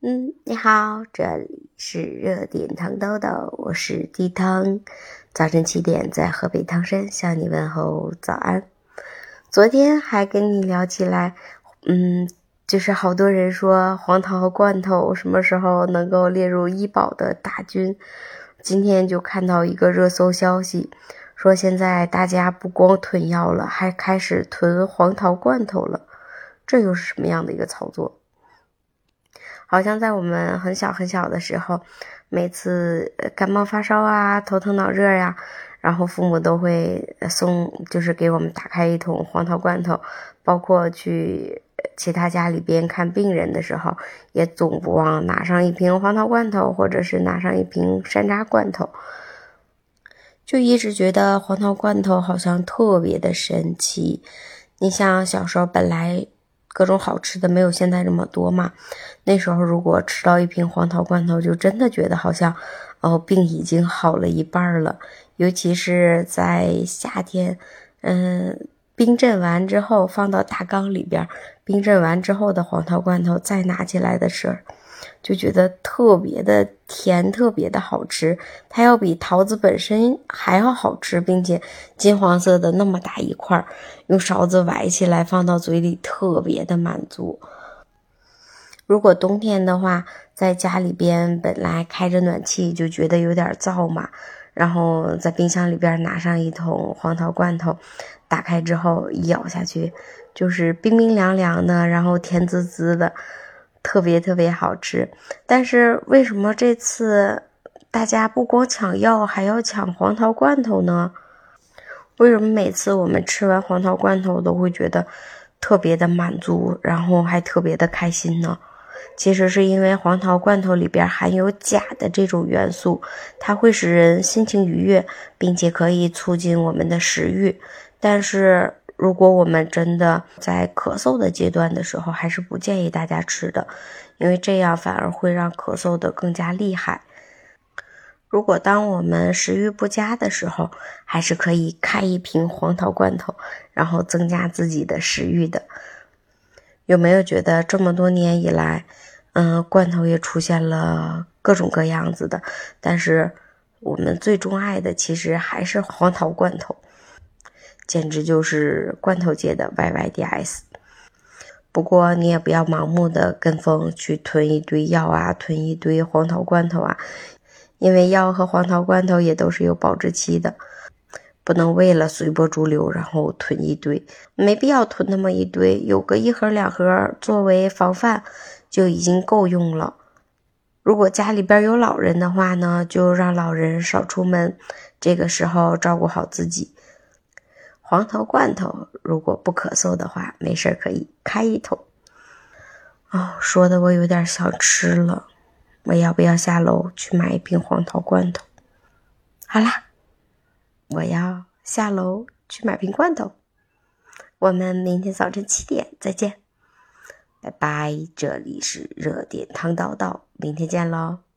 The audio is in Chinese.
嗯，你好，这里是热点糖豆豆，我是地汤。早晨七点在河北唐山向你问候早安。昨天还跟你聊起来，嗯，就是好多人说黄桃罐头什么时候能够列入医保的大军。今天就看到一个热搜消息，说现在大家不光囤药了，还开始囤黄桃罐头了。这又是什么样的一个操作？好像在我们很小很小的时候，每次感冒发烧啊、头疼脑热呀，然后父母都会送，就是给我们打开一桶黄桃罐头，包括去其他家里边看病人的时候，也总不忘拿上一瓶黄桃罐头，或者是拿上一瓶山楂罐头，就一直觉得黄桃罐头好像特别的神奇。你像小时候本来。各种好吃的没有现在这么多嘛？那时候如果吃到一瓶黄桃罐头，就真的觉得好像，哦，病已经好了一半了。尤其是在夏天，嗯，冰镇完之后放到大缸里边，冰镇完之后的黄桃罐头再拿起来的时候。就觉得特别的甜，特别的好吃，它要比桃子本身还要好吃，并且金黄色的那么大一块，用勺子崴起来放到嘴里特别的满足。如果冬天的话，在家里边本来开着暖气就觉得有点燥嘛，然后在冰箱里边拿上一桶黄桃罐头，打开之后一咬下去，就是冰冰凉凉的，然后甜滋滋的。特别特别好吃，但是为什么这次大家不光抢药，还要抢黄桃罐头呢？为什么每次我们吃完黄桃罐头都会觉得特别的满足，然后还特别的开心呢？其实是因为黄桃罐头里边含有钾的这种元素，它会使人心情愉悦，并且可以促进我们的食欲，但是。如果我们真的在咳嗽的阶段的时候，还是不建议大家吃的，因为这样反而会让咳嗽的更加厉害。如果当我们食欲不佳的时候，还是可以开一瓶黄桃罐头，然后增加自己的食欲的。有没有觉得这么多年以来，嗯，罐头也出现了各种各样子的，但是我们最钟爱的其实还是黄桃罐头。简直就是罐头界的 YYDS。不过你也不要盲目的跟风去囤一堆药啊，囤一堆黄桃罐头啊，因为药和黄桃罐头也都是有保质期的，不能为了随波逐流然后囤一堆，没必要囤那么一堆，有个一盒两盒作为防范就已经够用了。如果家里边有老人的话呢，就让老人少出门，这个时候照顾好自己。黄桃罐头，如果不咳嗽的话，没事可以开一桶。哦，说的我有点想吃了，我要不要下楼去买一瓶黄桃罐头？好啦，我要下楼去买瓶罐头。我们明天早晨七点再见，拜拜。这里是热点汤道道，明天见喽。